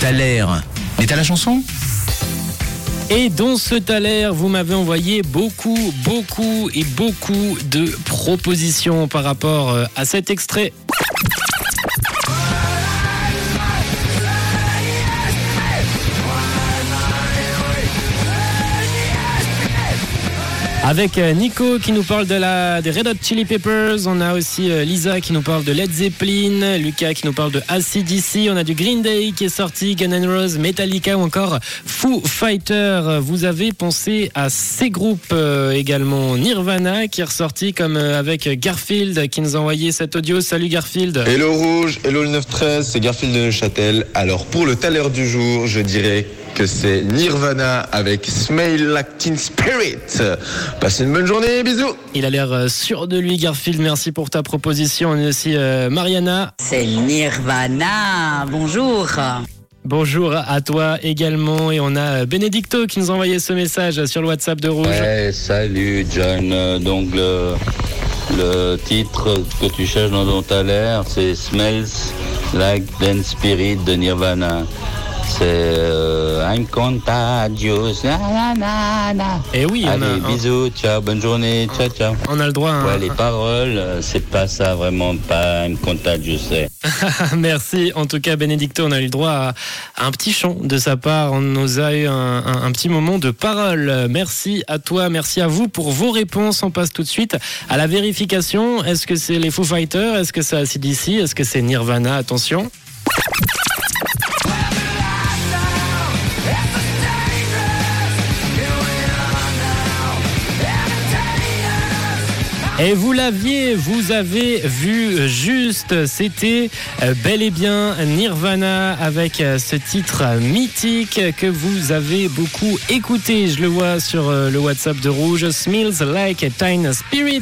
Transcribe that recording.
T'as l'air. Mais la chanson? Et dans ce taler, vous m'avez envoyé beaucoup, beaucoup et beaucoup de propositions par rapport euh, à cet extrait. Avec euh, Nico qui nous parle de la, des Red Hot Chili Peppers, on a aussi euh, Lisa qui nous parle de Led Zeppelin, Lucas qui nous parle de ACDC, on a du Green Day qui est sorti, Gun N' Roses, Metallica ou encore Foo Fighter. Vous avez pensé à ces groupes euh, également, Nirvana qui est ressorti comme avec Garfield qui nous a envoyé cet audio. Salut Garfield. Hello Rouge, hello le 913, c'est Garfield de Neuchâtel. Alors pour le taler du jour, je dirais que c'est Nirvana avec Smell Like Teen Spirit. Passez une bonne journée, bisous Il a l'air euh, sûr de lui Garfield, merci pour ta proposition. On a aussi euh, Mariana. C'est Nirvana. Bonjour. Bonjour à toi également et on a Benedicto qui nous a envoyé ce message sur le WhatsApp de Rouge. Ouais, salut John. Euh, Donc le, le titre que tu cherches dans ton taler, c'est Smells Like Teen Spirit de Nirvana. C'est euh, I'm contagious. Na, na, na, na. Et oui, on Allez, a, bisous, ciao, bonne journée, ciao, ciao. on a le droit. les paroles, euh, c'est pas ça vraiment, pas I'm contagious. c'est- Merci. En tout cas, Benedicto, on a eu le droit à, à un petit chant de sa part. On nous a eu un, un- un petit moment de parole. Merci à toi, merci à vous pour vos réponses. On passe tout de suite à la vérification. Est-ce que c'est les Foo Fighters? Est-ce que c'est ACDC Est-ce que c'est Nirvana? Attention. Et vous l'aviez, vous avez vu juste, c'était euh, bel et bien Nirvana avec euh, ce titre mythique que vous avez beaucoup écouté. Je le vois sur euh, le WhatsApp de Rouge, Smells Like a Teen Spirit.